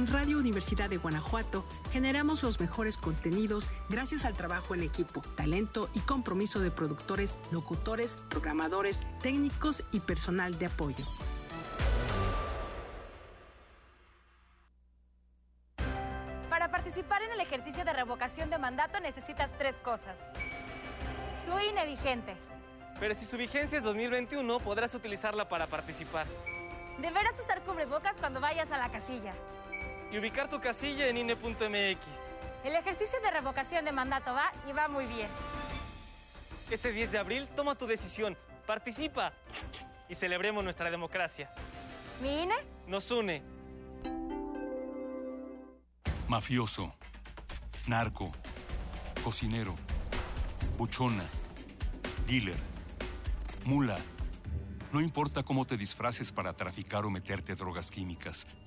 En Radio Universidad de Guanajuato generamos los mejores contenidos gracias al trabajo en equipo, talento y compromiso de productores, locutores, programadores, técnicos y personal de apoyo. Para participar en el ejercicio de revocación de mandato necesitas tres cosas. Tu INE vigente. Pero si su vigencia es 2021, podrás utilizarla para participar. Deberás usar cubrebocas cuando vayas a la casilla y ubicar tu casilla en INE.mx. El ejercicio de revocación de mandato va y va muy bien. Este 10 de abril toma tu decisión, participa y celebremos nuestra democracia. ¿Mi INE? Nos une. Mafioso, narco, cocinero, buchona, dealer, mula. No importa cómo te disfraces para traficar o meterte drogas químicas.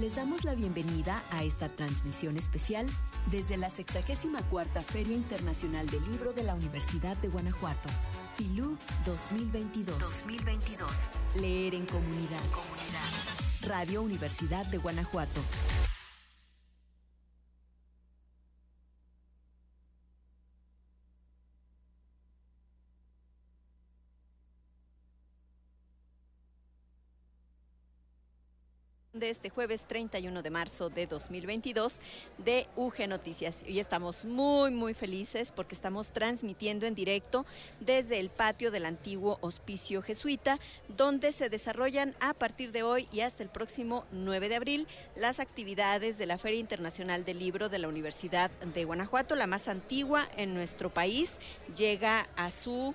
Les damos la bienvenida a esta transmisión especial desde la 64 Feria Internacional del Libro de la Universidad de Guanajuato, FILU 2022. 2022. Leer en comunidad. comunidad. Radio Universidad de Guanajuato. Este jueves 31 de marzo de 2022 de UG Noticias. Y estamos muy, muy felices porque estamos transmitiendo en directo desde el patio del antiguo hospicio jesuita, donde se desarrollan a partir de hoy y hasta el próximo 9 de abril las actividades de la Feria Internacional del Libro de la Universidad de Guanajuato, la más antigua en nuestro país, llega a su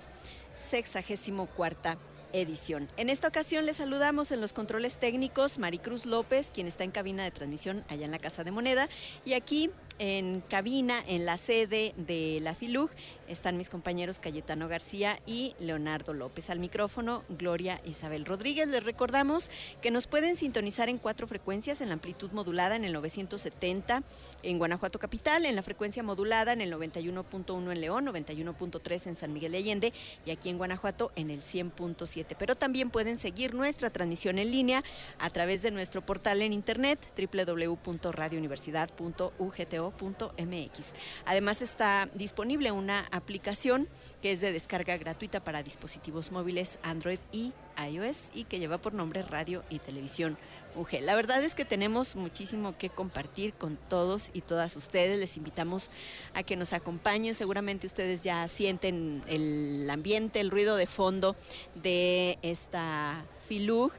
sexagésimo cuarta edición. En esta ocasión les saludamos en los controles técnicos Maricruz López, quien está en cabina de transmisión allá en la Casa de Moneda, y aquí en cabina, en la sede de la FILUG, están mis compañeros Cayetano García y Leonardo López. Al micrófono, Gloria Isabel Rodríguez. Les recordamos que nos pueden sintonizar en cuatro frecuencias, en la amplitud modulada en el 970 en Guanajuato Capital, en la frecuencia modulada en el 91.1 en León, 91.3 en San Miguel de Allende y aquí en Guanajuato en el 100.7. Pero también pueden seguir nuestra transmisión en línea a través de nuestro portal en internet www.radiouniversidad.ugto mx Además está disponible una aplicación que es de descarga gratuita para dispositivos móviles Android y iOS y que lleva por nombre Radio y Televisión UG. La verdad es que tenemos muchísimo que compartir con todos y todas ustedes. Les invitamos a que nos acompañen. Seguramente ustedes ya sienten el ambiente, el ruido de fondo de esta FILUG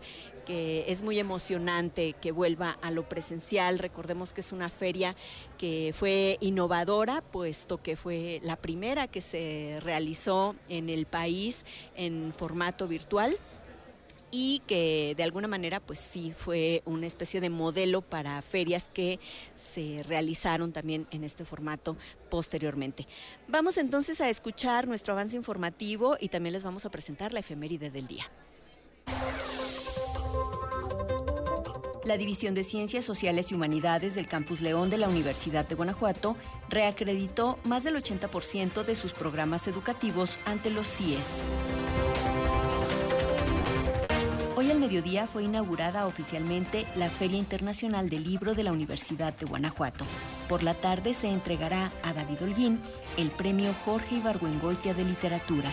que es muy emocionante que vuelva a lo presencial. Recordemos que es una feria que fue innovadora, puesto que fue la primera que se realizó en el país en formato virtual y que de alguna manera pues sí fue una especie de modelo para ferias que se realizaron también en este formato posteriormente. Vamos entonces a escuchar nuestro avance informativo y también les vamos a presentar la efeméride del día. La División de Ciencias Sociales y Humanidades del Campus León de la Universidad de Guanajuato reacreditó más del 80% de sus programas educativos ante los CIES. Hoy al mediodía fue inaugurada oficialmente la Feria Internacional del Libro de la Universidad de Guanajuato. Por la tarde se entregará a David Holguín el premio Jorge Ibargüengoitia de Literatura.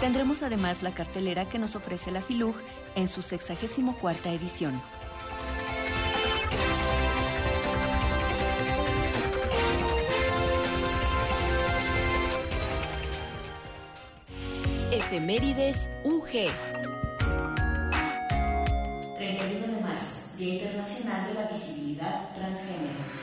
Tendremos además la cartelera que nos ofrece la FILUG en su 64 edición. Efemérides UG. 31 de marzo, Día Internacional de la Visibilidad Transgénero.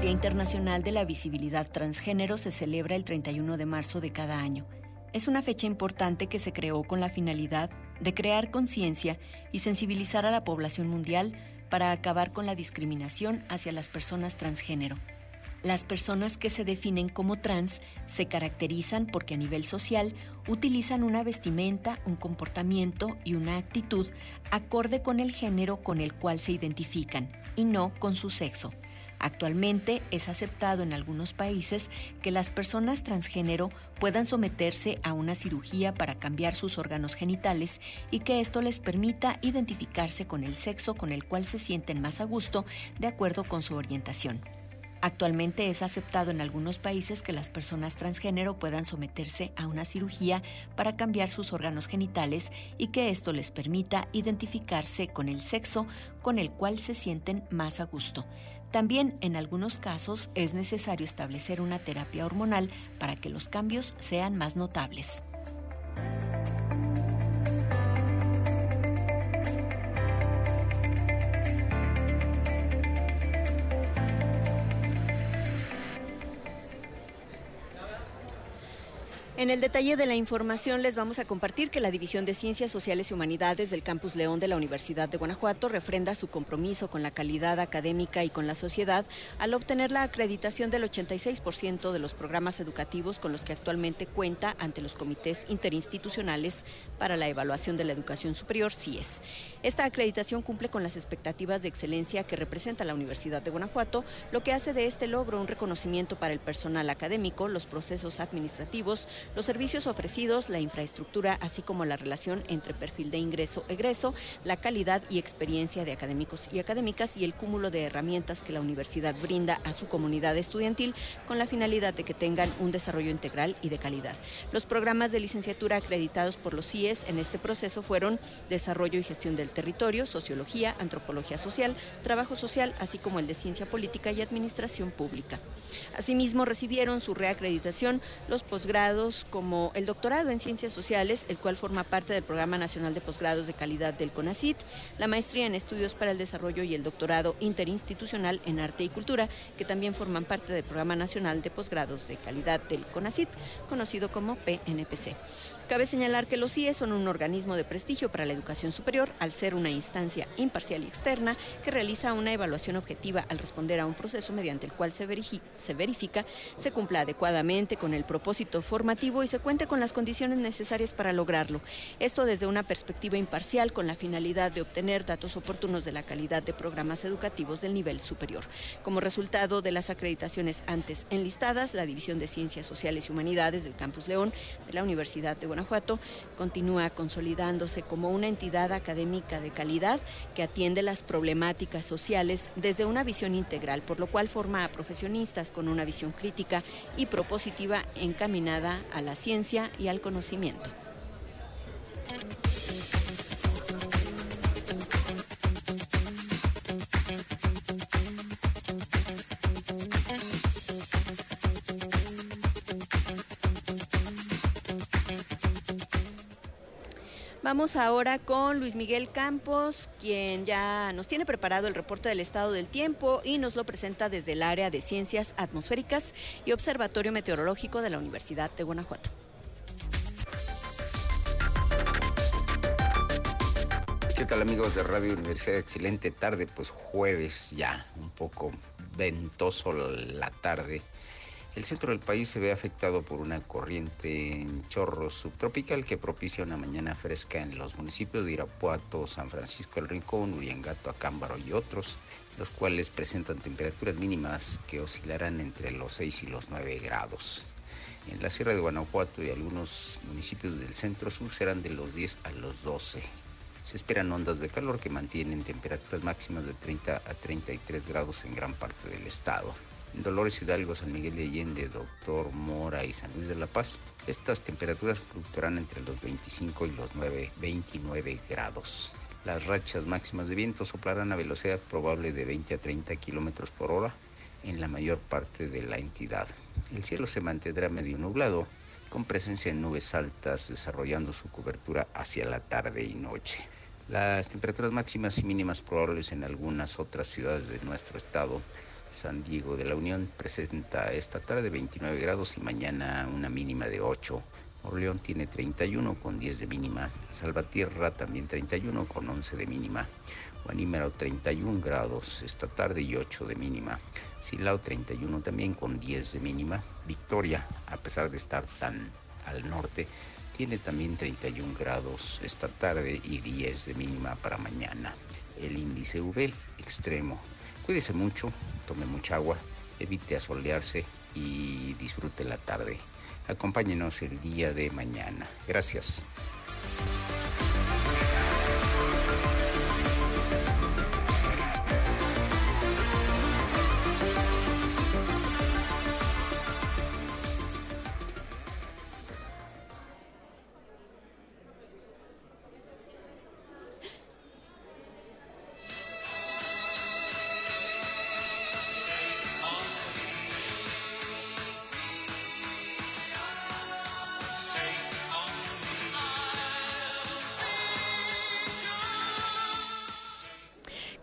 El Día Internacional de la Visibilidad Transgénero se celebra el 31 de marzo de cada año. es una fecha importante que se creó con la finalidad de crear conciencia y sensibilizar a la población mundial para acabar con la discriminación hacia las personas transgénero. Las personas que se definen como trans se caracterizan porque a nivel social utilizan una vestimenta, un comportamiento y una actitud acorde con el género con el cual se identifican y no con su sexo. Actualmente es aceptado en algunos países que las personas transgénero puedan someterse a una cirugía para cambiar sus órganos genitales y que esto les permita identificarse con el sexo con el cual se sienten más a gusto de acuerdo con su orientación. Actualmente es aceptado en algunos países que las personas transgénero puedan someterse a una cirugía para cambiar sus órganos genitales y que esto les permita identificarse con el sexo con el cual se sienten más a gusto. También en algunos casos es necesario establecer una terapia hormonal para que los cambios sean más notables. En el detalle de la información les vamos a compartir que la División de Ciencias Sociales y Humanidades del Campus León de la Universidad de Guanajuato refrenda su compromiso con la calidad académica y con la sociedad al obtener la acreditación del 86% de los programas educativos con los que actualmente cuenta ante los comités interinstitucionales para la evaluación de la educación superior, CIES. Esta acreditación cumple con las expectativas de excelencia que representa la Universidad de Guanajuato, lo que hace de este logro un reconocimiento para el personal académico, los procesos administrativos, los servicios ofrecidos, la infraestructura, así como la relación entre perfil de ingreso-egreso, la calidad y experiencia de académicos y académicas y el cúmulo de herramientas que la universidad brinda a su comunidad estudiantil con la finalidad de que tengan un desarrollo integral y de calidad. Los programas de licenciatura acreditados por los CIES en este proceso fueron Desarrollo y Gestión del Territorio, Sociología, Antropología Social, Trabajo Social, así como el de Ciencia Política y Administración Pública. Asimismo, recibieron su reacreditación los posgrados como el doctorado en Ciencias Sociales, el cual forma parte del Programa Nacional de Posgrados de Calidad del CONACIT, la maestría en Estudios para el Desarrollo y el doctorado interinstitucional en Arte y Cultura, que también forman parte del Programa Nacional de Posgrados de Calidad del CONACIT, conocido como PNPC. Cabe señalar que los CIE son un organismo de prestigio para la educación superior al ser una instancia imparcial y externa que realiza una evaluación objetiva al responder a un proceso mediante el cual se, se verifica se cumpla adecuadamente con el propósito formativo y se cuente con las condiciones necesarias para lograrlo. Esto desde una perspectiva imparcial con la finalidad de obtener datos oportunos de la calidad de programas educativos del nivel superior. Como resultado de las acreditaciones antes enlistadas, la División de Ciencias Sociales y Humanidades del Campus León de la Universidad de Guanajuato Guanajuato continúa consolidándose como una entidad académica de calidad que atiende las problemáticas sociales desde una visión integral, por lo cual forma a profesionistas con una visión crítica y propositiva encaminada a la ciencia y al conocimiento. Vamos ahora con Luis Miguel Campos, quien ya nos tiene preparado el reporte del estado del tiempo y nos lo presenta desde el área de Ciencias Atmosféricas y Observatorio Meteorológico de la Universidad de Guanajuato. ¿Qué tal amigos de Radio Universidad? Excelente tarde, pues jueves ya, un poco ventoso la tarde el centro del país se ve afectado por una corriente en chorro subtropical que propicia una mañana fresca en los municipios de Irapuato, San Francisco el Rincón, Uriangato, Acámbaro y otros, los cuales presentan temperaturas mínimas que oscilarán entre los 6 y los 9 grados. En la Sierra de Guanajuato y algunos municipios del centro sur serán de los 10 a los 12. Se esperan ondas de calor que mantienen temperaturas máximas de 30 a 33 grados en gran parte del estado. Dolores Hidalgo, San Miguel de Allende, Doctor Mora y San Luis de la Paz. Estas temperaturas fluctuarán entre los 25 y los 9, 29 grados. Las rachas máximas de viento soplarán a velocidad probable de 20 a 30 kilómetros por hora en la mayor parte de la entidad. El cielo se mantendrá medio nublado, con presencia de nubes altas desarrollando su cobertura hacia la tarde y noche. Las temperaturas máximas y mínimas probables en algunas otras ciudades de nuestro estado San Diego de la Unión presenta esta tarde 29 grados y mañana una mínima de 8. Orleón tiene 31 con 10 de mínima. Salvatierra también 31 con 11 de mínima. Guanímero 31 grados esta tarde y 8 de mínima. Silao 31 también con 10 de mínima. Victoria, a pesar de estar tan al norte, tiene también 31 grados esta tarde y 10 de mínima para mañana. El índice UV extremo. Cuídese mucho, tome mucha agua, evite asolearse y disfrute la tarde. Acompáñenos el día de mañana. Gracias.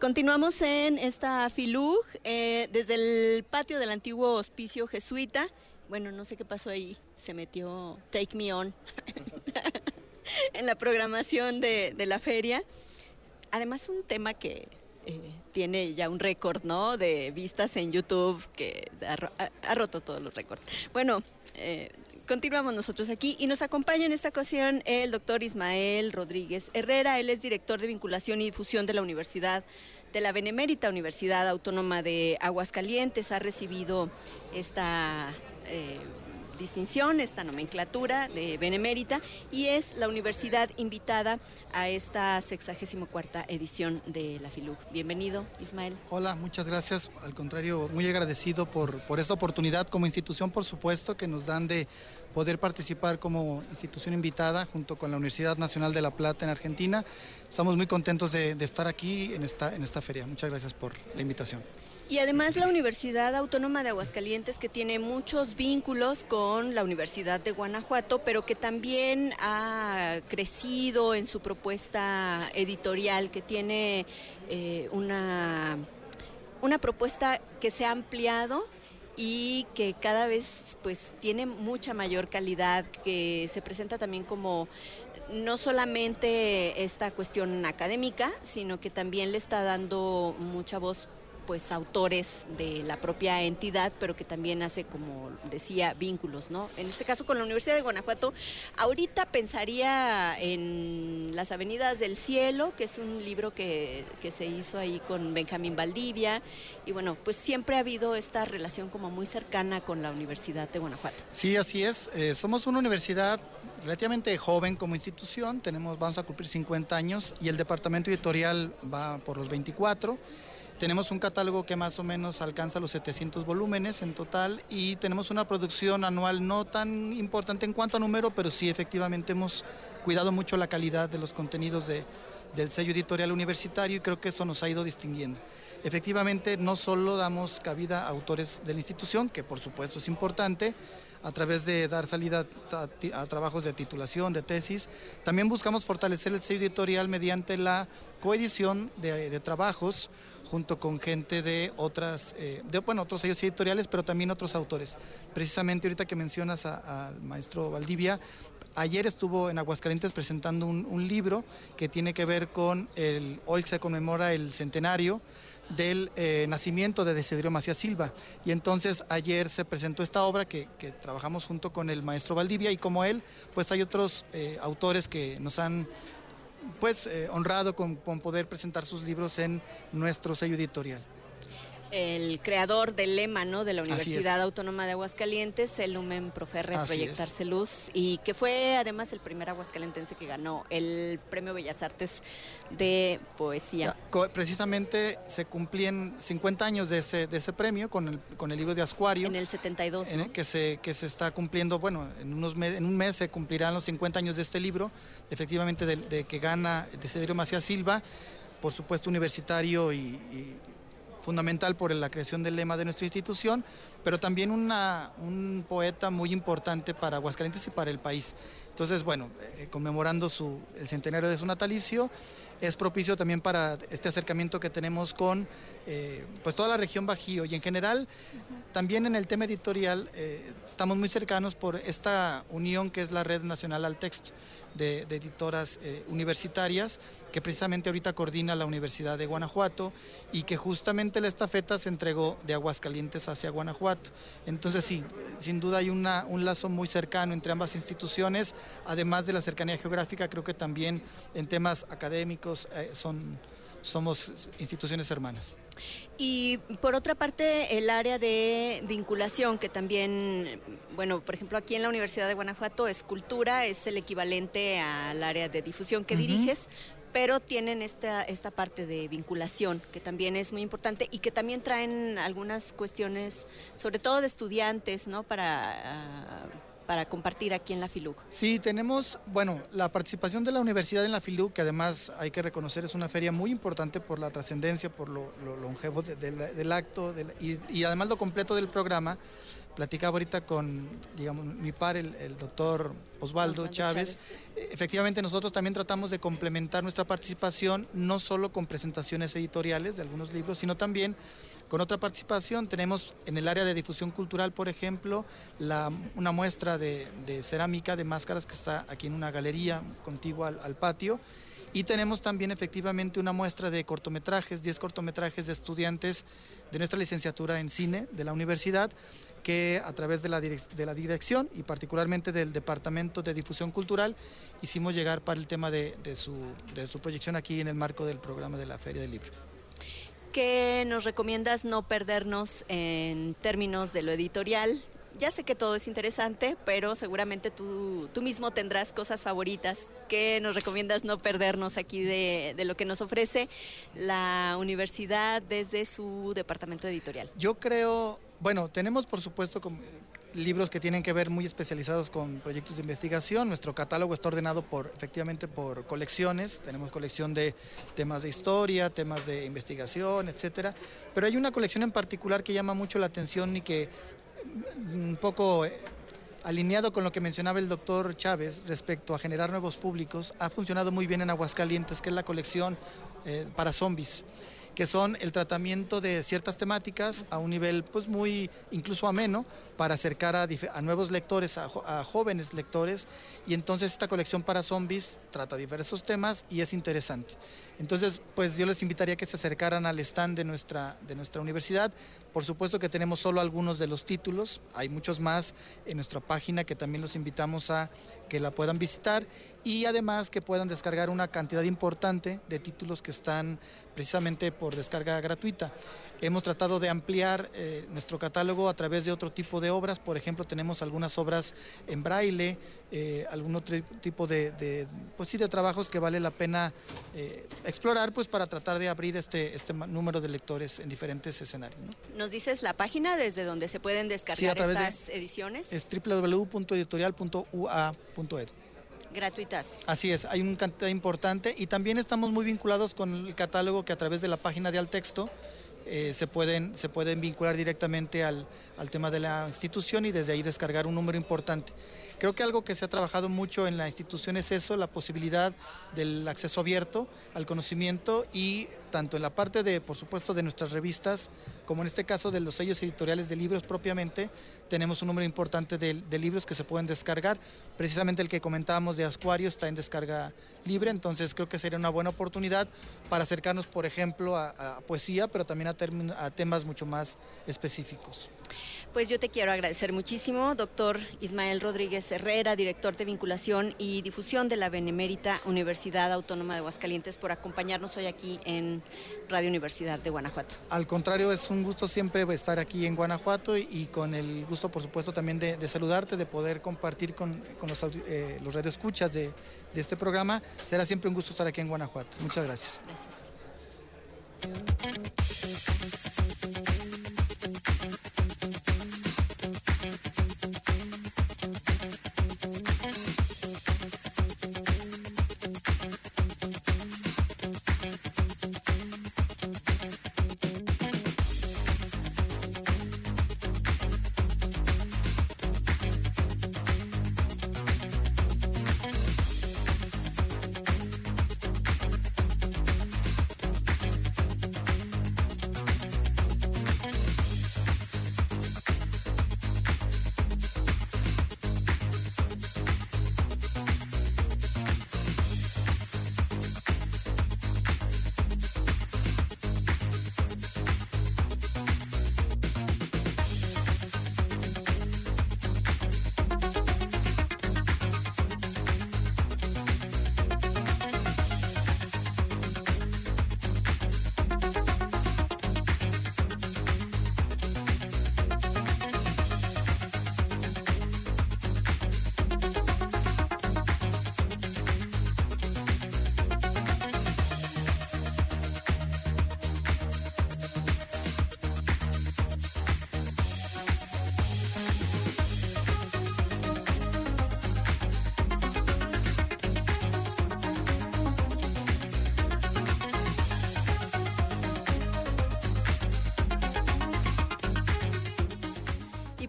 Continuamos en esta FILUG eh, desde el patio del antiguo hospicio jesuita. Bueno, no sé qué pasó ahí, se metió Take Me On en la programación de, la feria. Además, un tema que eh, tiene ya un récord, ¿no? De vistas en YouTube que ha, ha roto todos los récords. Bueno, eh, continuamos nosotros aquí y nos acompaña en esta ocasión el doctor Ismael Rodríguez Herrera. Él es director de vinculación y difusión de la Universidad de la Benemérita Universidad Autónoma de Aguascalientes. Ha recibido esta eh, distinción, esta nomenclatura de Benemérita y es la universidad invitada a esta 64 edición de la FILUG. Bienvenido, Ismael. Hola, muchas gracias. Al contrario, muy agradecido por, por esta oportunidad como institución, por supuesto, que nos dan de poder participar como institución invitada junto con la Universidad Nacional de La Plata en Argentina. Estamos muy contentos de, estar aquí en esta, en esta feria. Muchas gracias por la invitación. Y además la Universidad Autónoma de Aguascalientes que tiene muchos vínculos con la Universidad de Guanajuato, pero que también ha crecido en su propuesta editorial, que tiene eh, una, una propuesta que se ha ampliado y que cada vez pues tiene mucha mayor calidad, que se presenta también como no solamente esta cuestión académica, sino que también le está dando mucha voz pues autores de la propia entidad, pero que también hace, como decía, vínculos, ¿no? En este caso con la Universidad de Guanajuato, ahorita pensaría en Las Avenidas del Cielo, que es un libro que, que se hizo ahí con Benjamín Valdivia, y bueno, pues siempre ha habido esta relación como muy cercana con la Universidad de Guanajuato. Sí, así es. Eh, somos una universidad relativamente joven como institución, tenemos, vamos a cumplir 50 años y el departamento editorial va por los 24. Tenemos un catálogo que más o menos alcanza los 700 volúmenes en total y tenemos una producción anual no tan importante en cuanto a número, pero sí efectivamente hemos cuidado mucho la calidad de los contenidos de, del sello editorial universitario y creo que eso nos ha ido distinguiendo. Efectivamente, no solo damos cabida a autores de la institución, que por supuesto es importante, a través de dar salida a, trabajos de titulación, de tesis. También buscamos fortalecer el sello editorial mediante la coedición de trabajos junto con gente de otras, eh, de, bueno, otros sellos editoriales, pero también otros autores. Precisamente ahorita que mencionas al maestro Valdivia, ayer estuvo en Aguascalientes presentando un, libro que tiene que ver con el, hoy se conmemora el centenario del eh, nacimiento de Desiderio Macías Silva. Y entonces ayer se presentó esta obra que, que, trabajamos junto con el maestro Valdivia y como él, pues hay otros eh, autores que nos han pues eh, honrado con, con, poder presentar sus libros en nuestro sello editorial. El creador del lema ¿no? de la Universidad Autónoma de Aguascalientes, el Lumen Proferre Así Proyectarse es. Luz, y que fue además el primer aguascalentense que ganó el Premio Bellas Artes de Poesía. Ya, precisamente se cumplían 50 años de ese, de ese premio con el, con el libro de Ascuario. En el 72. En ¿no? el que, se, que se está cumpliendo, bueno, en, unos en un mes se cumplirán los 50 años de este libro, efectivamente de, de que gana Desiderio Macías Silva, por supuesto universitario y, y fundamental por la creación del lema de nuestra institución, pero también un poeta muy importante para Aguascalientes y para el país. Entonces, bueno, eh, conmemorando su, el centenario de su natalicio, es propicio también para este acercamiento que tenemos con eh, pues toda la región Bajío y en general también en el tema editorial eh, estamos muy cercanos por esta unión que es la Red Nacional al Texto de, editoras eh, universitarias, que precisamente ahorita coordina la Universidad de Guanajuato y que justamente la estafeta se entregó de Aguascalientes hacia Guanajuato. Entonces sí, sin duda hay una, un lazo muy cercano entre ambas instituciones, además de la cercanía geográfica, creo que también en temas académicos eh, son, somos instituciones hermanas. Y por otra parte, el área de vinculación, que también, bueno, por ejemplo, aquí en la Universidad de Guanajuato, Escultura es el equivalente al área de difusión que diriges, pero tienen esta, esta parte de vinculación, que también es muy importante y que también traen algunas cuestiones, sobre todo de estudiantes, ¿no? Para para compartir aquí en la FILUG. Sí, tenemos, bueno, la participación de la universidad en la FILUG, que además hay que reconocer es una feria muy importante por la trascendencia, por lo, longevo del acto y, además lo completo del programa. Platicaba ahorita con, digamos, mi par, el, doctor Osvaldo, Chávez. Efectivamente, nosotros también tratamos de complementar nuestra participación, no solo con presentaciones editoriales de algunos libros, sino también con otra participación tenemos en el área de difusión cultural, por ejemplo, una muestra de, cerámica de máscaras que está aquí en una galería contigua al, patio. Y tenemos también efectivamente una muestra de cortometrajes, 10 cortometrajes de estudiantes de nuestra licenciatura en cine de la universidad, que a través de la, dirección y particularmente del Departamento de Difusión Cultural hicimos llegar para el tema de su proyección aquí en el marco del programa de la Feria del Libro. ¿Qué nos recomiendas no perdernos en términos de lo editorial? Ya sé que todo es interesante, pero seguramente tú, tú mismo tendrás cosas favoritas. ¿Qué nos recomiendas no perdernos aquí de, de lo que nos ofrece la universidad desde su departamento editorial? Yo creo, bueno, tenemos por supuesto como libros que tienen que ver muy especializados con proyectos de investigación. Nuestro catálogo está ordenado por, efectivamente por colecciones. Tenemos colección de temas de historia, temas de investigación, etcétera. Pero hay una colección en particular que llama mucho la atención y que mm, un poco eh, alineado con lo que mencionaba el doctor Chávez respecto a generar nuevos públicos, ha funcionado muy bien en Aguascalientes, que es la colección eh, para zombies que son el tratamiento de ciertas temáticas a un nivel pues muy incluso ameno para acercar a, nuevos lectores, a, jóvenes lectores y entonces esta colección para zombies trata diversos temas y es interesante. Entonces, pues yo les invitaría a que se acercaran al stand de nuestra, de nuestra universidad. Por supuesto que tenemos solo algunos de los títulos, hay muchos más en nuestra página que también los invitamos a que la puedan visitar y además que puedan descargar una cantidad importante de títulos que están precisamente por descarga gratuita. Hemos tratado de ampliar eh, nuestro catálogo a través de otro tipo de obras, por ejemplo tenemos algunas obras en braille, eh, algún otro tipo de, pues sí, de trabajos que vale la pena eh, explorar pues para tratar de abrir este, este número de lectores en diferentes escenarios. ¿Nos dices la página desde donde se pueden descargar estas ediciones? Es www.editorial.ua.edu gratuitas. Así es, hay un cantidad importante y también estamos muy vinculados con el catálogo que a través de la página de Altexto eh, se, pueden, se vincular directamente al, al tema de la institución y desde ahí descargar un número importante. Creo que algo que se ha trabajado mucho en la institución es eso, la posibilidad del acceso abierto al conocimiento y tanto en la parte de, por supuesto, de nuestras revistas, como en este caso de los sellos editoriales de libros propiamente, tenemos un número importante de, libros que se pueden descargar. Precisamente el que comentábamos de Ascuario está en descarga libre, entonces creo que sería una buena oportunidad para acercarnos, por ejemplo, a, poesía, pero también a, a temas mucho más específicos. Pues yo te quiero agradecer muchísimo, doctor Ismael Rodríguez Herrera, director de vinculación y difusión de la Benemérita Universidad Autónoma de Aguascalientes, por acompañarnos hoy aquí en Radio Universidad de Guanajuato. Al contrario, es un gusto siempre estar aquí en Guanajuato y, con el gusto, por supuesto, también de, saludarte, de poder compartir con, los, eh, los radioescuchas de, de este programa. Será siempre un gusto estar aquí en Guanajuato. Muchas gracias. Gracias.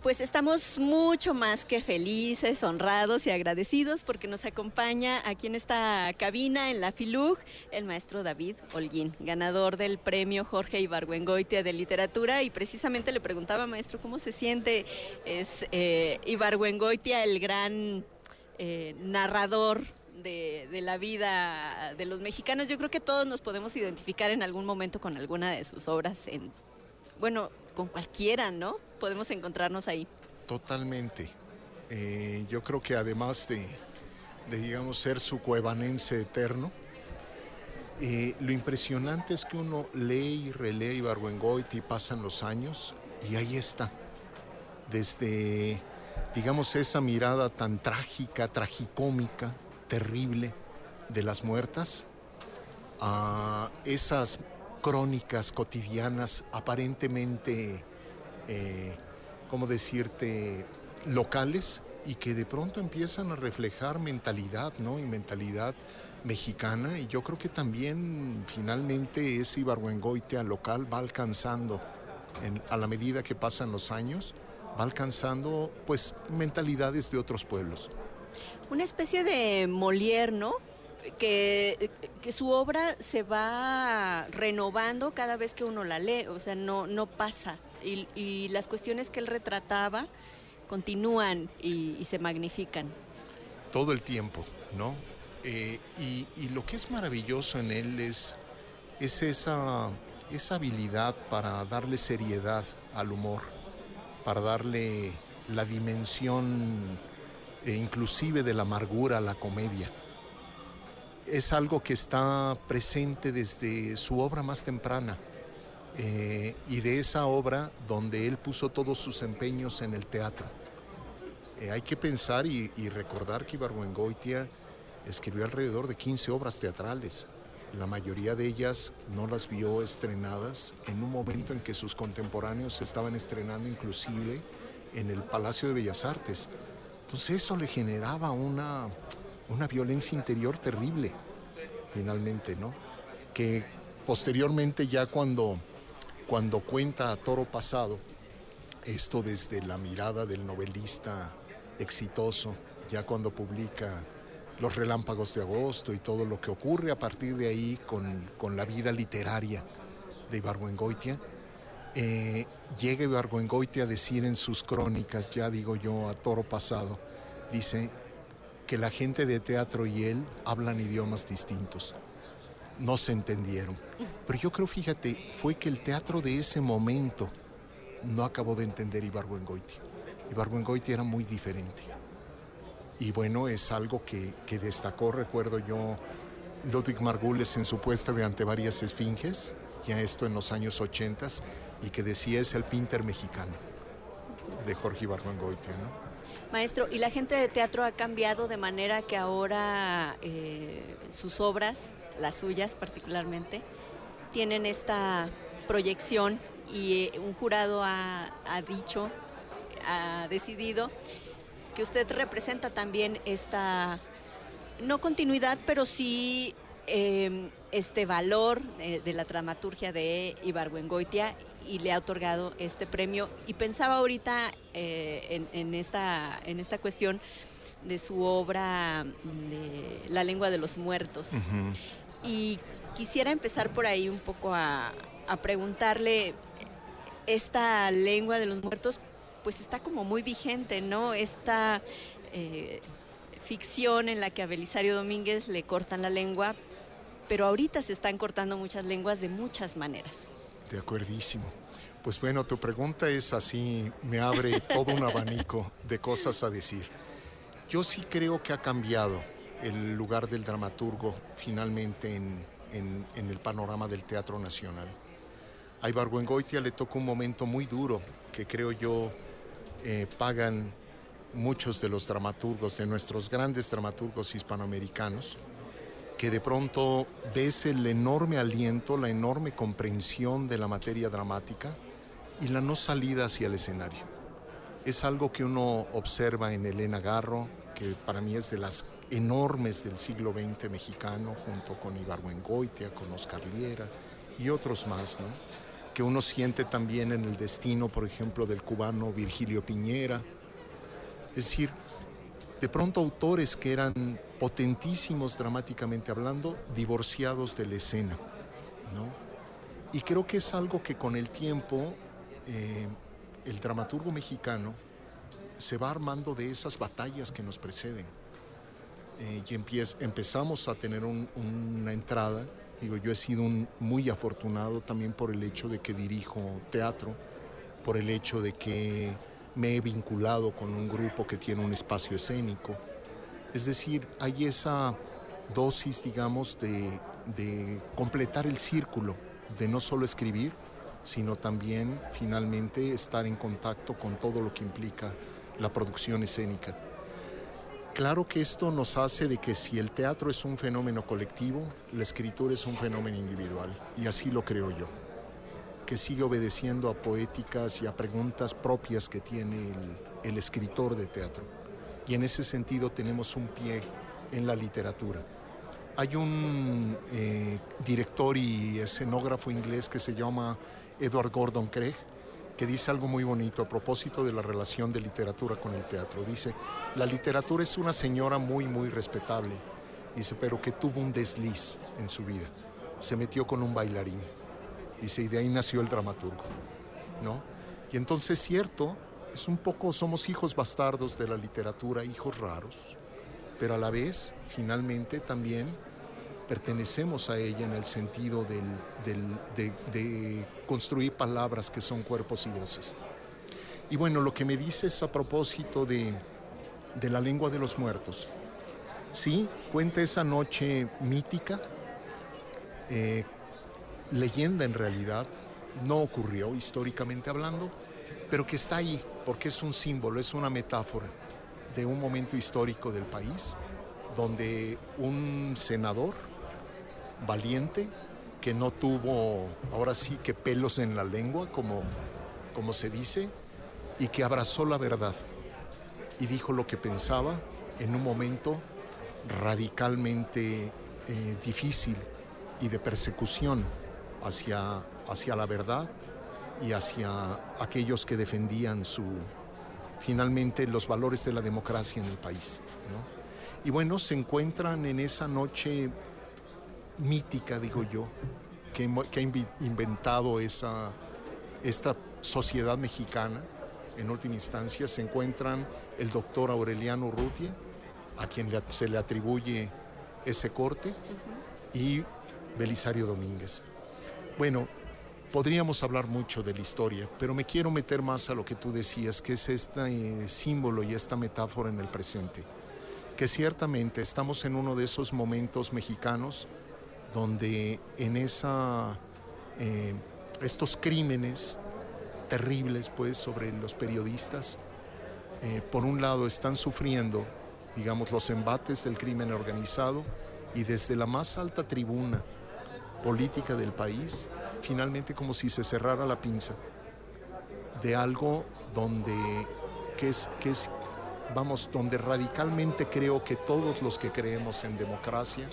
Pues estamos mucho más que felices, honrados y agradecidos porque nos acompaña aquí en esta cabina, en la FILUG, el maestro David Holguín, ganador del premio Jorge Ibargüengoitia de literatura. Y precisamente le preguntaba, maestro, ¿cómo se siente? Es eh, el gran eh, narrador de, la vida de los mexicanos. Yo creo que todos nos podemos identificar en algún momento con alguna de sus obras, en, bueno, con cualquiera, ¿no? Podemos encontrarnos ahí. Totalmente. Eh, yo creo que además de, digamos, ser su cuevanense eterno, eh, lo impresionante es que uno lee y relee Ibargüengoit y pasan los años y ahí está. Desde, digamos, esa mirada tan trágica, tragicómica, terrible de las muertas, a esas crónicas cotidianas aparentemente, eh, ¿cómo decirte?, locales y que de pronto empiezan a reflejar mentalidad, ¿no? Y mentalidad mexicana y yo creo que también finalmente ese Ibargüengoitia local va alcanzando, a la medida que pasan los años, va alcanzando pues mentalidades de otros pueblos. Una especie de Molière, ¿no? Que, que, su obra se va renovando cada vez que uno la lee, o sea, no, no pasa. Y, las cuestiones que él retrataba continúan y, se magnifican. Todo el tiempo, ¿no? Eh, y, lo que es maravilloso en él es, es esa, esa habilidad para darle seriedad al humor, para darle la dimensión e inclusive de la amargura a la comedia. Es algo que está presente desde su obra más temprana eh, y de esa obra donde él puso todos sus empeños en el teatro. Eh, hay que pensar y, recordar que Ibargüengoitia escribió alrededor de 15 obras teatrales. La mayoría de ellas no las vio estrenadas en un momento en que sus contemporáneos estaban estrenando inclusive en el Palacio de Bellas Artes. Entonces eso le generaba una, una violencia interior terrible, finalmente, ¿no? Que posteriormente ya cuando, cuando cuenta a Toro Pasado, esto desde la mirada del novelista exitoso, ya cuando publica Los Relámpagos de Agosto y todo lo que ocurre a partir de ahí con, con la vida literaria de Ibargüengoitia, eh, llega Ibargüengoitia a decir en sus crónicas, ya digo yo a toro pasado, dice que la gente de teatro y él hablan idiomas distintos. No se entendieron. Pero yo creo, fíjate, fue que el teatro de ese momento no acabó de entender Ibargüengoitia. Ibargüengoitia era muy diferente. Y bueno, es algo que, que destacó, recuerdo yo, Ludwig Margules en su puesta de ante varias esfinges, ya esto en los años 80 y que decía es el pinter mexicano de Jorge Ibargüengoitia, ¿no? Maestro, ¿y la gente de teatro ha cambiado de manera que ahora eh, sus obras, las suyas particularmente, tienen esta proyección y eh, un jurado ha, dicho, ha decidido que usted representa también esta, no continuidad, pero sí eh, este valor de la dramaturgia de Ibargüengoitia y le ha otorgado este premio. Y pensaba ahorita eh, en, en, esta, en esta cuestión de su obra de La lengua de los muertos. Uh -huh. Y quisiera empezar por ahí un poco a, a, preguntarle, esta lengua de los muertos pues está como muy vigente, ¿no? Esta eh, ficción en la que a Belisario Domínguez le cortan la lengua, pero ahorita se están cortando muchas lenguas de muchas maneras. De acuerdísimo. Pues bueno, tu pregunta es así, me abre todo un abanico de cosas a decir. Yo sí creo que ha cambiado el lugar del dramaturgo finalmente en, en, el panorama del Teatro Nacional. A Ibargüengoitia le tocó un momento muy duro que creo yo eh, pagan muchos de los dramaturgos, de nuestros grandes dramaturgos hispanoamericanos, que de pronto ves el enorme aliento, la enorme comprensión de la materia dramática y la no salida hacia el escenario. Es algo que uno observa en Elena Garro, que para mí es de las enormes del siglo XX mexicano, junto con Ibargüengoitia, con Oscar Liera y otros más, ¿no? que uno siente también en el destino, por ejemplo, del cubano Virgilio Piñera. Es decir, de pronto autores que eran potentísimos dramáticamente hablando, divorciados de la escena. Y creo que es algo que con el tiempo eh, el dramaturgo mexicano se va armando de esas batallas que nos preceden. Eh, y empezamos a tener una entrada. Digo, yo he sido muy afortunado también por el hecho de que dirijo teatro, por el hecho de que me he vinculado con un grupo que tiene un espacio escénico. Es decir, hay esa dosis, digamos, de, completar el círculo, de no solo escribir, sino también finalmente estar en contacto con todo lo que implica la producción escénica. Claro que esto nos hace de que si el teatro es un fenómeno colectivo, la escritura es un fenómeno individual, y así lo creo yo, que sigue obedeciendo a poéticas y a preguntas propias que tiene el, escritor de teatro. Y en ese sentido tenemos un pie en la literatura. Hay un eh, director y escenógrafo inglés que se llama Edward Gordon Craig, que dice algo muy bonito a propósito de la relación de literatura con el teatro. Dice, la literatura es una señora muy, muy respetable, dice, pero que tuvo un desliz en su vida. Se metió con un bailarín, dice, y de ahí nació el dramaturgo, ¿no? Y entonces, cierto, un poco, somos hijos bastardos de la literatura, hijos raros, pero a la vez, finalmente, también pertenecemos a ella en el sentido de, construir palabras que son cuerpos y voces. Y bueno, lo que me dices a propósito de, la lengua de los muertos. Sí, cuenta esa noche mítica, eh, leyenda en realidad, no ocurrió históricamente hablando, pero que está ahí porque es un símbolo, es una metáfora de un momento histórico del país, donde un senador valiente, que no tuvo ahora sí que pelos en la lengua, como, como se dice, y que abrazó la verdad y dijo lo que pensaba en un momento radicalmente eh, difícil y de persecución hacia, hacia la verdad y hacia aquellos que defendían su, finalmente los valores de la democracia en el país. Y bueno, se encuentran en esa noche mítica, digo yo, que, ha inventado esa, esta sociedad mexicana. En última instancia se encuentran el doctor Aureliano Rutia, a quien se le atribuye ese corte, y Belisario Domínguez. Bueno, podríamos hablar mucho de la historia, pero me quiero meter más a lo que tú decías, que es este eh, símbolo y esta metáfora en el presente. Que ciertamente estamos en uno de esos momentos mexicanos donde en esa, eh, estos crímenes terribles pues sobre los periodistas, eh, por un lado están sufriendo, digamos, los embates del crimen organizado y desde la más alta tribuna política del país, finalmente como si se cerrara la pinza de algo donde, que es, que es, vamos, donde radicalmente creo que todos los que creemos en democracia,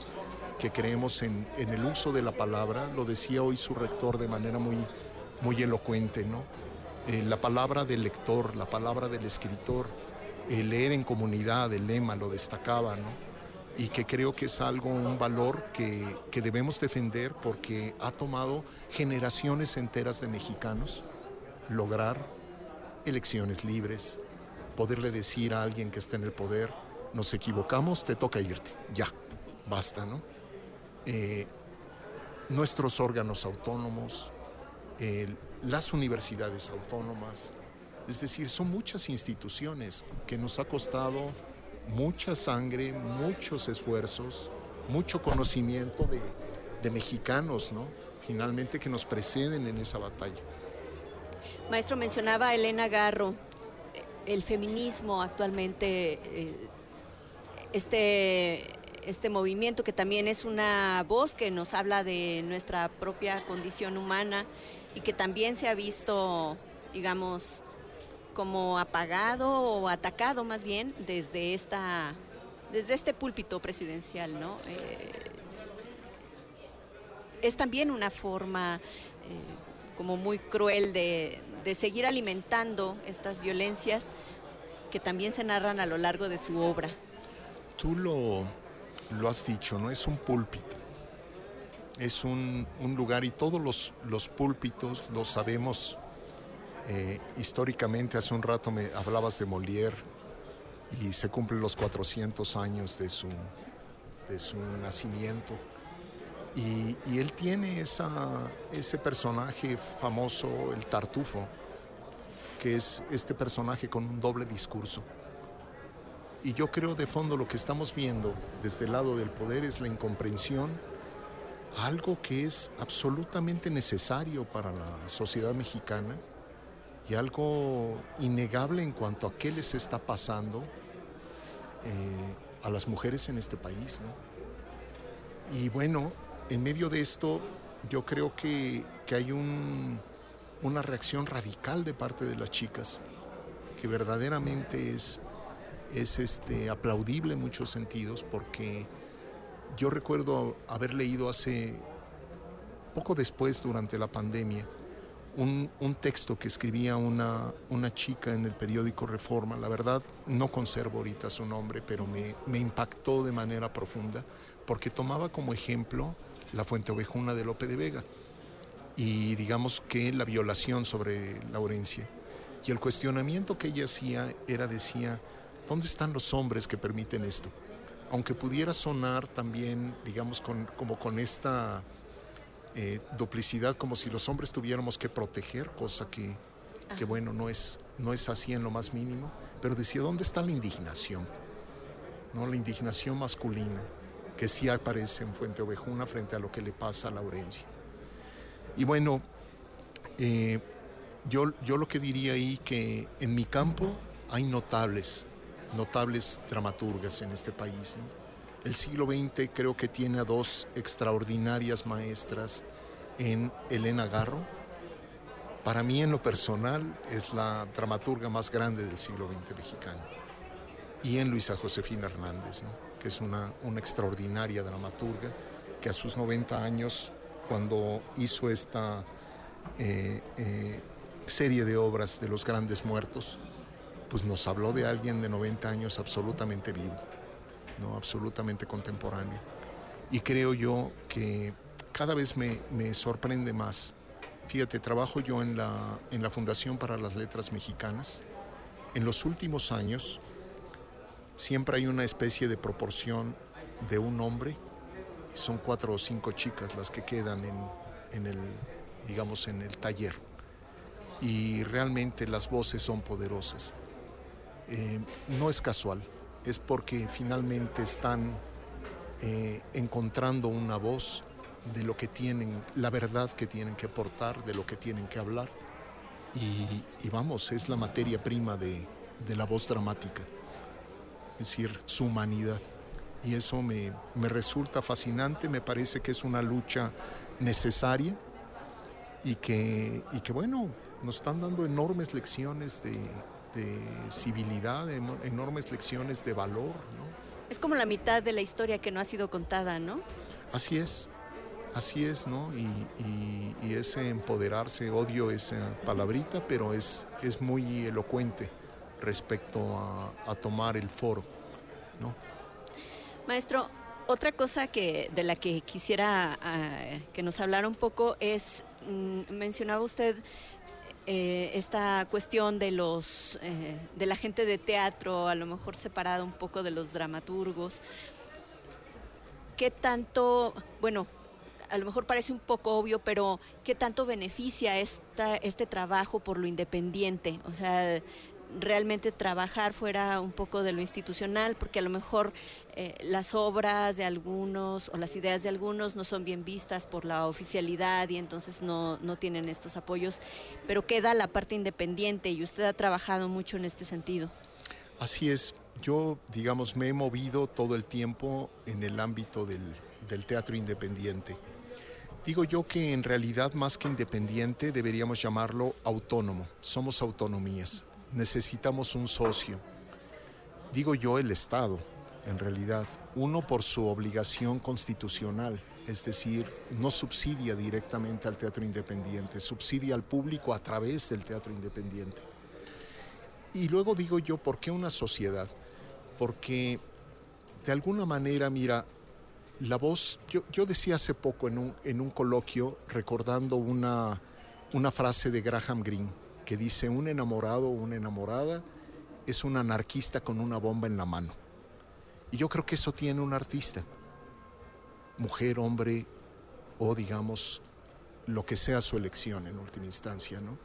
que creemos en, el uso de la palabra, lo decía hoy su rector de manera muy, muy elocuente, ¿no? Eh, la palabra del lector, la palabra del escritor, el leer en comunidad, el lema lo destacaba, ¿no? Y que creo que es algo, un valor que, que debemos defender porque ha tomado generaciones enteras de mexicanos lograr elecciones libres, poderle decir a alguien que está en el poder, nos equivocamos, te toca irte, ya, basta, ¿no? Eh, nuestros órganos autónomos, las universidades autónomas. Es decir, son muchas instituciones que nos ha costado mucha sangre, muchos esfuerzos, mucho conocimiento de, mexicanos, ¿no? Finalmente que nos preceden en esa batalla. Maestro, mencionaba Elena Garro, el feminismo actualmente, eh, este este movimiento que también es una voz que nos habla de nuestra propia condición humana y que también se ha visto, digamos, como apagado o atacado más bien desde esta desde este púlpito presidencial, ¿no? Eh, es también una forma eh, como muy cruel de, de seguir alimentando estas violencias que también se narran a lo largo de su obra. Tú lo, lo has dicho, ¿no? Es un púlpito. Es un, un lugar y todos los, los púlpitos lo sabemos eh, históricamente. Hace un rato me hablabas de Molière y se cumplen los 400 años de su, de su nacimiento. Y, y él tiene esa, ese personaje famoso, el Tartufo, que es este personaje con un doble discurso. Y yo creo de fondo lo que estamos viendo desde el lado del poder es la incomprensión, algo que es absolutamente necesario para la sociedad mexicana y algo innegable en cuanto a qué les está pasando eh, a las mujeres en este país. Y bueno, en medio de esto yo creo que, que hay un, una reacción radical de parte de las chicas, que verdaderamente es, es este, aplaudible en muchos sentidos, porque yo recuerdo haber leído hace poco después, durante la pandemia, un, un, texto que escribía una, una chica en el periódico Reforma. La verdad, no conservo ahorita su nombre, pero me, me impactó de manera profunda, porque tomaba como ejemplo la Fuente Ovejuna de Lope de Vega y digamos que la violación sobre Laurencia. Y el cuestionamiento que ella hacía era, decía, ¿dónde están los hombres que permiten esto? Aunque pudiera sonar también, digamos, con, como con esta eh, duplicidad, como si los hombres tuviéramos que proteger, cosa que, que, bueno, no es, no es así en lo más mínimo, pero decía, ¿dónde está la indignación? ¿No? La indignación masculina, que sí aparece en Fuente Ovejuna frente a lo que le pasa a Laurencia. Y bueno, eh, yo, yo lo que diría ahí que en mi campo hay notables, notables dramaturgas en este país. ¿no? El siglo XX creo que tiene a dos extraordinarias maestras en Elena Garro. Para mí en lo personal es la dramaturga más grande del siglo XX mexicano. Y en Luisa Josefina Hernández, que es una, una extraordinaria dramaturga que a sus 90 años cuando hizo esta eh, eh, serie de obras de los grandes muertos, pues nos habló de alguien de 90 años absolutamente vivo, ¿no? absolutamente contemporáneo. Y creo yo que cada vez me, me sorprende más. Fíjate, trabajo yo en la, en la Fundación para las Letras Mexicanas. En los últimos años siempre hay una especie de proporción de un hombre son cuatro o cinco chicas las que quedan en, en, el, digamos, en el taller. Y realmente las voces son poderosas. Eh, no es casual, es porque finalmente están eh, encontrando una voz de lo que tienen, la verdad que tienen que aportar, de lo que tienen que hablar. Y, vamos, es la materia prima de, de la voz dramática, es decir, su humanidad y eso me, me, resulta fascinante, me parece que es una lucha necesaria y que, y que bueno, nos están dando enormes lecciones de, de civilidad, enormes lecciones de valor. ¿no? Es como la mitad de la historia que no ha sido contada, ¿no? Así es, así es, ¿no? Y, y, y ese empoderarse, odio esa palabrita, pero es, es muy elocuente respecto a, a tomar el foro, ¿no? Maestro, otra cosa que de la que quisiera uh, que nos hablara un poco es, mm, mencionaba usted eh, esta cuestión de los eh, de la gente de teatro, a lo mejor separada un poco de los dramaturgos. ¿Qué tanto, bueno, a lo mejor parece un poco obvio, pero qué tanto beneficia esta, este trabajo por lo independiente? O sea, realmente trabajar fuera un poco de lo institucional, porque a lo mejor eh, las obras de algunos o las ideas de algunos no son bien vistas por la oficialidad y entonces no, no tienen estos apoyos, pero queda la parte independiente y usted ha trabajado mucho en este sentido. Así es, yo digamos me he movido todo el tiempo en el ámbito del, del teatro independiente. Digo yo que en realidad más que independiente deberíamos llamarlo autónomo, somos autonomías necesitamos un socio. Digo yo el Estado, en realidad. Uno por su obligación constitucional es decir, no subsidia directamente al teatro independiente, subsidia al público a través del teatro independiente. Y luego digo yo, ¿por qué una sociedad? Porque de alguna manera, mira, la voz, yo, decía hace poco en un, en un coloquio, recordando una, una frase de Graham Greene, que dice, un enamorado o una enamorada es un anarquista con una bomba en la mano. Y yo creo que eso tiene un artista mujer, hombre o digamos lo que sea su elección en última instancia, ¿no?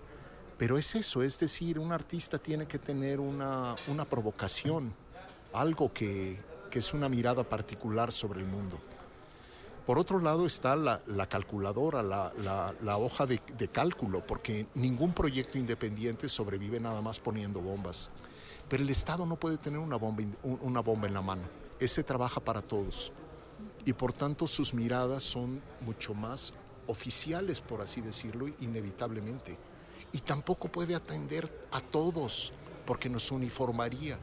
Pero es eso, es decir, un artista tiene que tener una, provocación, algo que, es una mirada particular sobre el mundo. Por otro lado está la, calculadora, la, hoja de, cálculo, porque ningún proyecto independiente sobrevive nada más poniendo bombas. Pero el Estado no puede tener una bomba, una bomba en la mano. Ese trabaja para todos y por tanto sus miradas son mucho más oficiales, por así decirlo, inevitablemente. Y tampoco puede atender a todos porque nos uniformaría.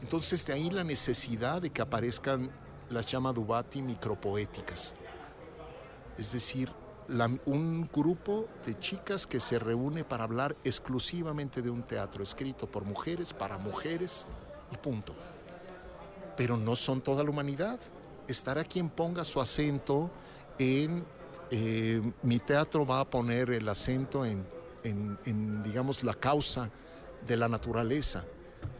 Entonces de ahí la necesidad de que aparezcan las llama Dubati micropoéticas. Es decir, un grupo de chicas que se reúne para hablar exclusivamente de un teatro escrito por mujeres, para mujeres y punto. Pero no son toda la humanidad estará quien ponga su acento en, eh, mi teatro va a poner el acento en, digamos, la causa de la naturaleza,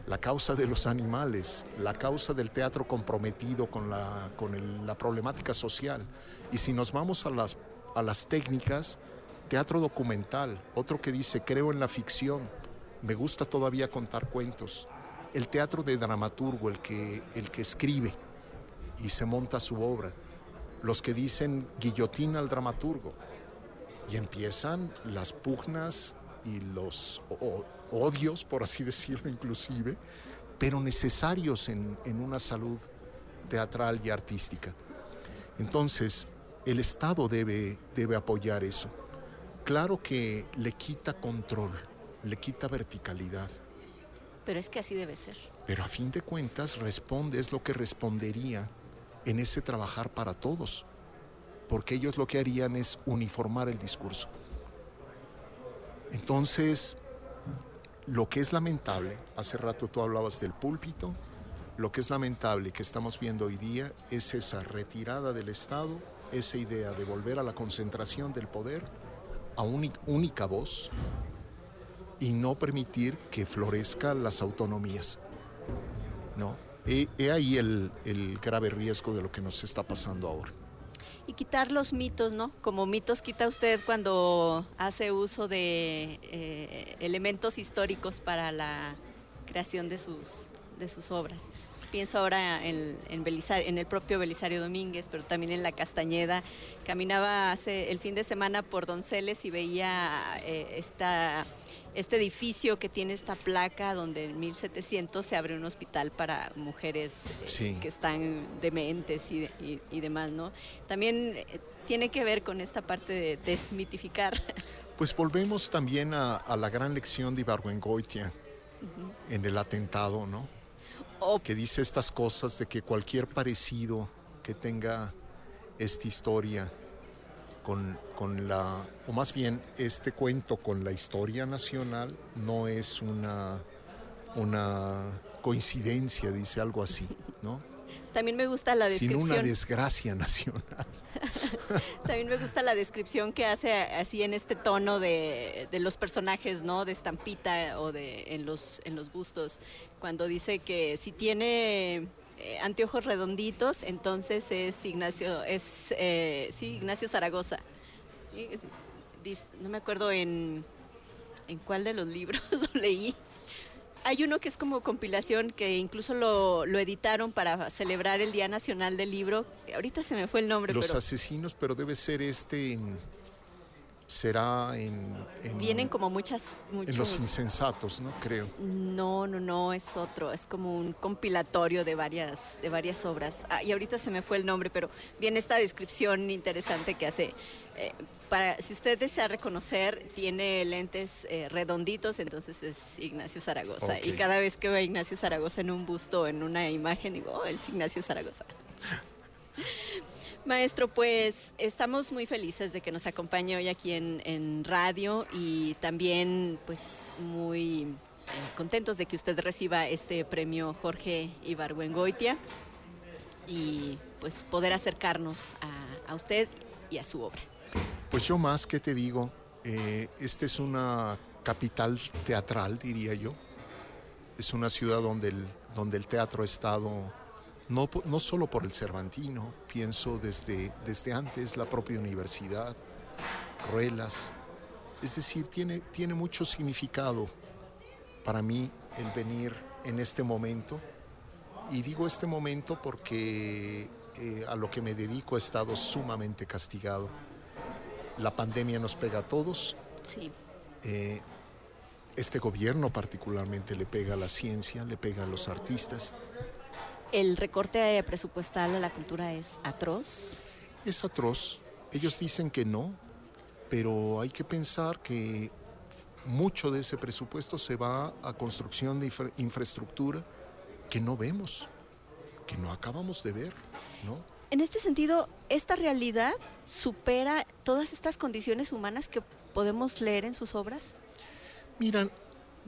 la causa de los animales, la causa del teatro comprometido con la, con la problemática social. Y si nos vamos a las, a las técnicas, teatro documental, otro que dice, creo en la ficción, me gusta todavía contar cuentos. El teatro de dramaturgo, el que, el que escribe, y se monta su obra. Los que dicen guillotina al dramaturgo. Y empiezan las pugnas y los odios, por así decirlo inclusive, pero necesarios en, en una salud teatral y artística. Entonces, el Estado debe, debe apoyar eso. Claro que le quita control, le quita verticalidad. Pero es que así debe ser. Pero a fin de cuentas responde, es lo que respondería en ese trabajar para todos, porque ellos lo que harían es uniformar el discurso. Entonces, lo que es lamentable, hace rato tú hablabas del púlpito, lo que es lamentable que estamos viendo hoy día es esa retirada del Estado, esa idea de volver a la concentración del poder a una única voz y no permitir que florezcan las autonomías. ¿No? He, ahí el, grave riesgo de lo que nos está pasando ahora. Y quitar los mitos, ¿no? Como mitos quita usted cuando hace uso de eh, elementos históricos para la creación de sus, de sus obras. Pienso ahora en, en, en el propio Belisario Domínguez, pero también en La Castañeda. Caminaba hace el fin de semana por Donceles y veía eh, esta este edificio que tiene esta placa donde en 1700 se abre un hospital para mujeres eh, que están dementes y, demás, ¿no? También eh, tiene que ver con esta parte de desmitificar. Pues volvemos también a, la gran lección de Ibargüengoitia en el atentado, ¿no? Que dice estas cosas de que cualquier parecido que tenga esta historia con, la, o más bien este cuento con la historia nacional no es una, una coincidencia, dice algo así, ¿no? También me gusta la descripción. Sin una desgracia nacional. También me gusta la descripción que hace así en este tono de, de, los personajes, ¿no? De estampita o de en los en los bustos, cuando dice que si tiene eh, anteojos redonditos, entonces es Ignacio, es eh, sí, Ignacio Zaragoza. No me acuerdo en, en cuál de los libros lo leí. Hay uno que es como compilación que incluso lo, lo, editaron para celebrar el Día Nacional del Libro. Ahorita se me fue el nombre. Los asesinos, pero debe ser este en será en, Vienen como muchas... Muchos... En los insensatos, ¿no? Creo. No, no, no, es otro. Es como un compilatorio de varias, de varias obras. Ah, y ahorita se me fue el nombre, pero viene esta descripción interesante que hace... Eh, para, si usted desea reconocer, tiene lentes eh, redonditos, entonces es Ignacio Zaragoza. Y cada vez que veo a Ignacio Zaragoza en un busto, en una imagen, digo, oh, es Ignacio Zaragoza. Maestro, pues estamos muy felices de que nos acompañe hoy aquí en, en radio y también pues muy eh, contentos de que usted reciba este premio Jorge Ibargüengoitia y pues poder acercarnos a, a, usted y a su obra. Pues yo más que te digo, eh, esta es una capital teatral, diría yo. Es una ciudad donde el, donde el teatro ha estado, no, no solo por el Cervantino, pienso desde, desde antes la propia universidad, Ruelas. Es decir, tiene, tiene mucho significado para mí el venir en este momento. Y digo este momento porque eh, a lo que me dedico he estado sumamente castigado. La pandemia nos pega a todos. Sí. Eh, este gobierno particularmente le pega a la ciencia, le pega a los artistas. ¿El recorte presupuestal a la cultura es atroz? Es atroz. Ellos dicen que no, pero hay que pensar que mucho de ese presupuesto se va a construcción de infra infraestructura que no vemos, que no acabamos de ver, ¿no? En este sentido, ¿esta realidad supera todas estas condiciones humanas que podemos leer en sus obras? Mira,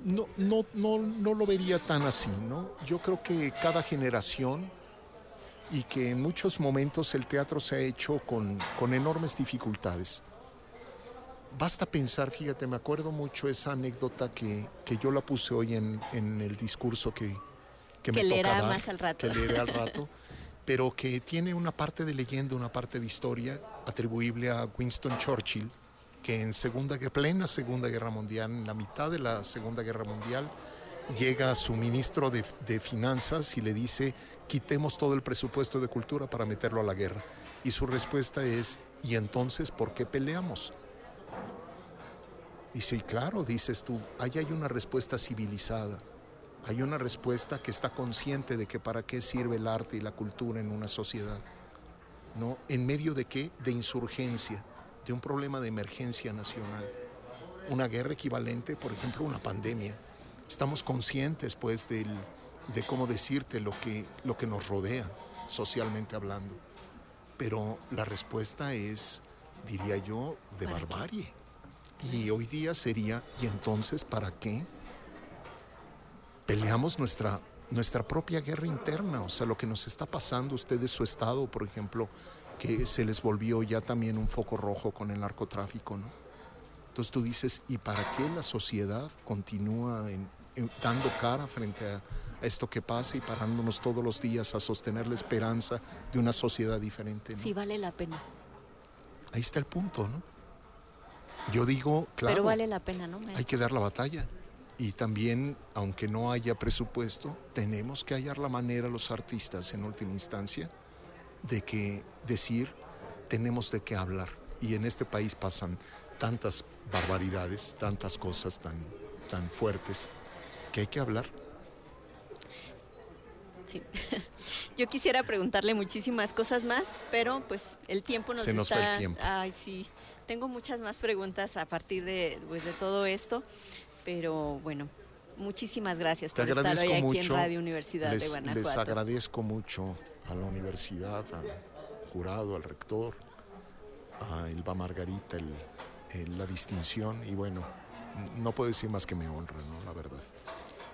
no, no, no, no lo vería tan así, ¿no? Yo creo que cada generación y que en muchos momentos el teatro se ha hecho con, con enormes dificultades. Basta pensar, fíjate, me acuerdo mucho esa anécdota que, que yo la puse hoy en, en el discurso que, que, que me leerá toca dar, más al rato. que leeré al rato, pero que tiene una parte de leyenda, una parte de historia atribuible a Winston Churchill, que en segunda, plena Segunda Guerra Mundial, en la mitad de la Segunda Guerra Mundial, llega su ministro de, de Finanzas y le dice, quitemos todo el presupuesto de cultura para meterlo a la guerra. Y su respuesta es, ¿y entonces por qué peleamos? Dice, y claro, dices tú, ahí hay una respuesta civilizada, hay una respuesta que está consciente de que para qué sirve el arte y la cultura en una sociedad. ¿No? ¿En medio de qué? De insurgencia, de un problema de emergencia nacional. Una guerra equivalente, por ejemplo, una pandemia. Estamos conscientes, pues, del, de cómo decirte lo que, lo que nos rodea, socialmente hablando. Pero la respuesta es, diría yo, de barbarie. Y hoy día sería, ¿y entonces para qué? Peleamos nuestra, nuestra propia guerra interna, o sea, lo que nos está pasando, ustedes su estado, por ejemplo, que se les volvió ya también un foco rojo con el narcotráfico, ¿no? Entonces tú dices, ¿y para qué la sociedad continúa en, en, dando cara frente a, esto que pasa y parándonos todos los días a sostener la esperanza de una sociedad diferente? ¿no? Sí, vale la pena. Ahí está el punto, ¿no? Yo digo, claro. Pero vale la pena, ¿no? Hay que dar la batalla. Y también, aunque no haya presupuesto, tenemos que hallar la manera los artistas, en última instancia, de que decir, tenemos de qué hablar. Y en este país pasan tantas barbaridades, tantas cosas tan, tan fuertes, que hay que hablar. Sí. Yo quisiera preguntarle muchísimas cosas más, pero pues el tiempo nos Se nos está... va el tiempo. Ay, sí. Tengo muchas más preguntas a partir de, pues, de todo esto, pero bueno, muchísimas gracias Te por estar hoy aquí mucho. en Radio Universidad les, de Guanajuato. Les agradezco mucho a la universidad, al jurado, al rector, a Elba Margarita, el, el, la distinción y bueno, no puedo decir más que me honra, ¿no? la verdad.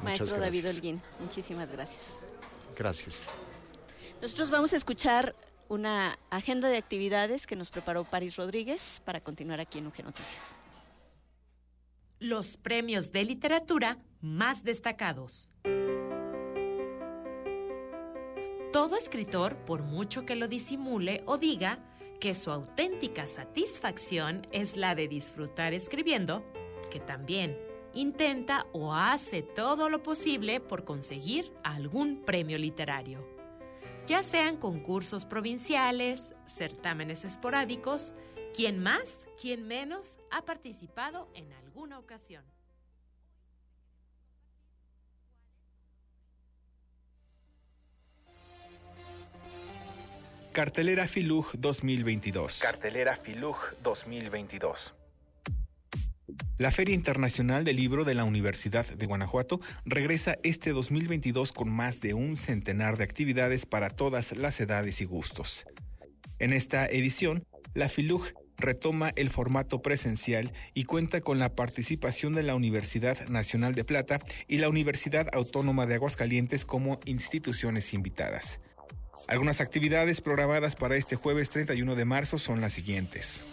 Maestro Muchas David gracias. Holguín, muchísimas gracias. Gracias. Nosotros vamos a escuchar una agenda de actividades que nos preparó Paris Rodríguez para continuar aquí en UG Noticias. Los premios de literatura más destacados. Todo escritor, por mucho que lo disimule o diga que su auténtica satisfacción es la de disfrutar escribiendo, que también intenta o hace todo lo posible por conseguir algún premio literario ya sean concursos provinciales, certámenes esporádicos, quien más, quien menos ha participado en alguna ocasión. Cartelera Filug 2022. Cartelera Filug 2022. La Feria Internacional del Libro de la Universidad de Guanajuato regresa este 2022 con más de un centenar de actividades para todas las edades y gustos. En esta edición, la FILUG retoma el formato presencial y cuenta con la participación de la Universidad Nacional de Plata y la Universidad Autónoma de Aguascalientes como instituciones invitadas. Algunas actividades programadas para este jueves 31 de marzo son las siguientes.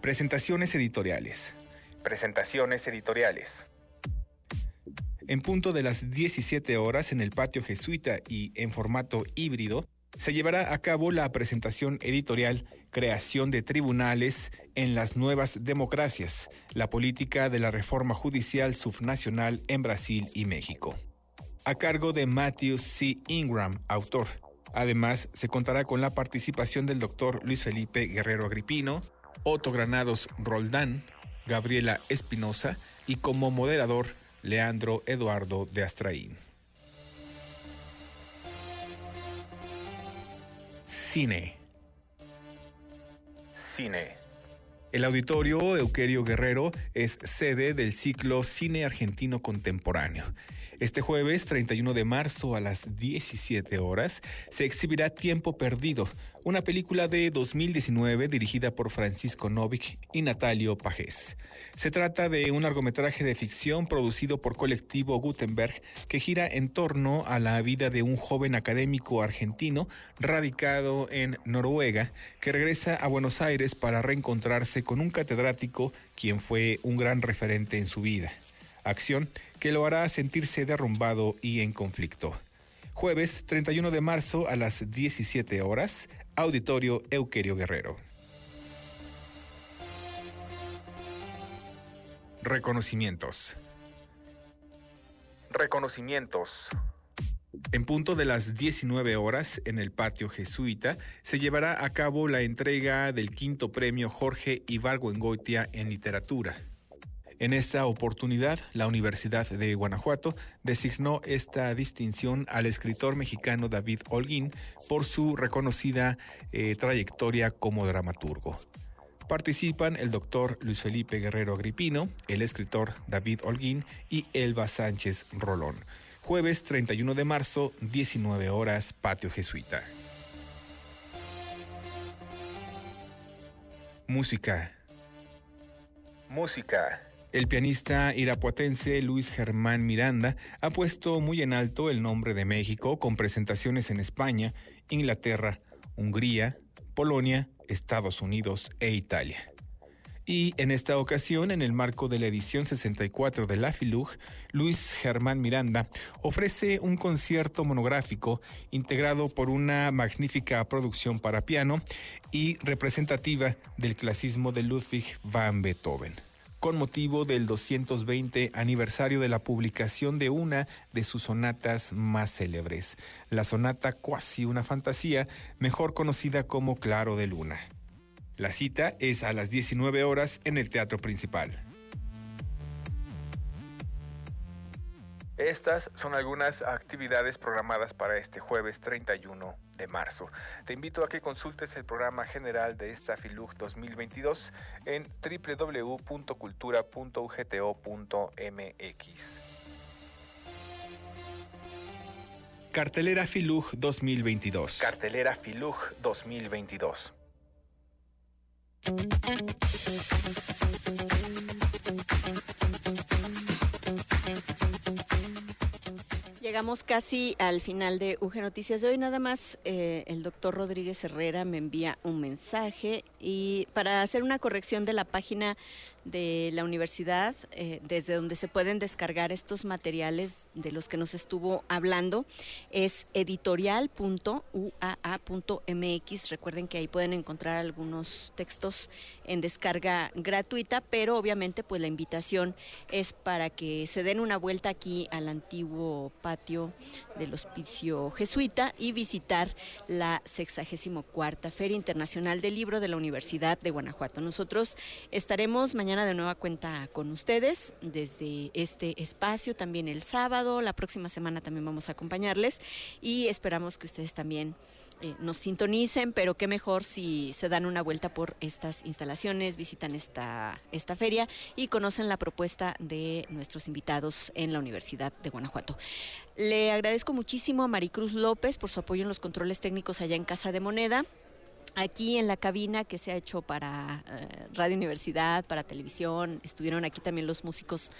Presentaciones editoriales. Presentaciones editoriales. En punto de las 17 horas en el patio jesuita y en formato híbrido, se llevará a cabo la presentación editorial Creación de Tribunales en las Nuevas Democracias, la política de la reforma judicial subnacional en Brasil y México. A cargo de Matthew C. Ingram, autor. Además, se contará con la participación del doctor Luis Felipe Guerrero Agripino, Otto Granados Roldán, Gabriela Espinosa y como moderador Leandro Eduardo de Astraín. Cine. Cine. El auditorio Euquerio Guerrero es sede del ciclo Cine Argentino Contemporáneo. Este jueves 31 de marzo a las 17 horas se exhibirá Tiempo Perdido, una película de 2019 dirigida por Francisco Novik y Natalio Pajés. Se trata de un largometraje de ficción producido por Colectivo Gutenberg que gira en torno a la vida de un joven académico argentino radicado en Noruega que regresa a Buenos Aires para reencontrarse con un catedrático quien fue un gran referente en su vida. Acción que lo hará sentirse derrumbado y en conflicto. Jueves 31 de marzo a las 17 horas, Auditorio Euquerio Guerrero. Reconocimientos. Reconocimientos. En punto de las 19 horas, en el patio jesuita, se llevará a cabo la entrega del quinto premio Jorge Ibargüengoitia en literatura. En esta oportunidad, la Universidad de Guanajuato designó esta distinción al escritor mexicano David Holguín por su reconocida eh, trayectoria como dramaturgo. Participan el doctor Luis Felipe Guerrero Agripino, el escritor David Holguín y Elba Sánchez Rolón. Jueves 31 de marzo, 19 horas, Patio Jesuita. Música. Música. El pianista irapuatense Luis Germán Miranda ha puesto muy en alto el nombre de México con presentaciones en España, Inglaterra, Hungría, Polonia, Estados Unidos e Italia. Y en esta ocasión, en el marco de la edición 64 de la FILUG, Luis Germán Miranda ofrece un concierto monográfico integrado por una magnífica producción para piano y representativa del clasismo de Ludwig van Beethoven con motivo del 220 aniversario de la publicación de una de sus sonatas más célebres, la sonata Cuasi una fantasía, mejor conocida como Claro de Luna. La cita es a las 19 horas en el Teatro Principal. Estas son algunas actividades programadas para este jueves 31 de marzo. Te invito a que consultes el programa general de esta FILUG 2022 en www.cultura.ugto.mx. Cartelera FILUG 2022. Cartelera FILUG 2022. Llegamos casi al final de UG Noticias de hoy. Nada más eh, el doctor Rodríguez Herrera me envía un mensaje y para hacer una corrección de la página de la universidad, eh, desde donde se pueden descargar estos materiales de los que nos estuvo hablando, es editorial.uaa.mx. Recuerden que ahí pueden encontrar algunos textos en descarga gratuita, pero obviamente pues la invitación es para que se den una vuelta aquí al antiguo patio del Hospicio Jesuita y visitar la 64 Feria Internacional del Libro de la Universidad de Guanajuato. Nosotros estaremos mañana de nueva cuenta con ustedes desde este espacio, también el sábado, la próxima semana también vamos a acompañarles y esperamos que ustedes también eh, nos sintonicen, pero qué mejor si se dan una vuelta por estas instalaciones, visitan esta, esta feria y conocen la propuesta de nuestros invitados en la Universidad de Guanajuato. Le agradezco muchísimo a Maricruz López por su apoyo en los controles técnicos allá en Casa de Moneda aquí en la cabina que se ha hecho para eh, Radio Universidad, para televisión. Estuvieron aquí también los músicos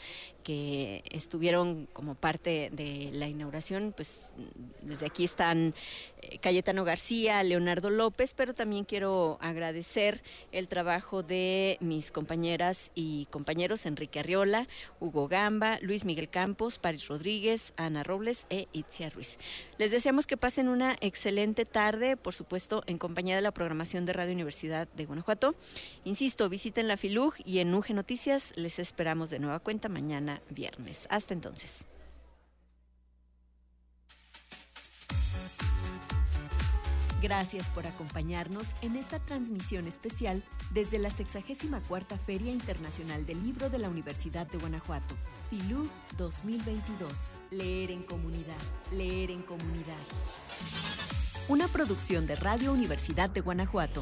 que estuvieron como parte de la inauguración. Pues desde aquí están eh, Cayetano García, Leonardo López, pero también quiero agradecer el trabajo de mis compañeras y compañeros Enrique Arriola, Hugo Gamba, Luis Miguel Campos, Paris Rodríguez, Ana Robles e Itzia Ruiz. Les deseamos que pasen una excelente tarde, por supuesto, en compañía de la programación de Radio Universidad de Guanajuato. Insisto, visiten la FILUG y en UG Noticias les esperamos de nueva cuenta mañana viernes. Hasta entonces. Gracias por acompañarnos en esta transmisión especial desde la 64 Feria Internacional del Libro de la Universidad de Guanajuato, FILUG 2022. Leer en comunidad, leer en comunidad una producción de Radio Universidad de Guanajuato.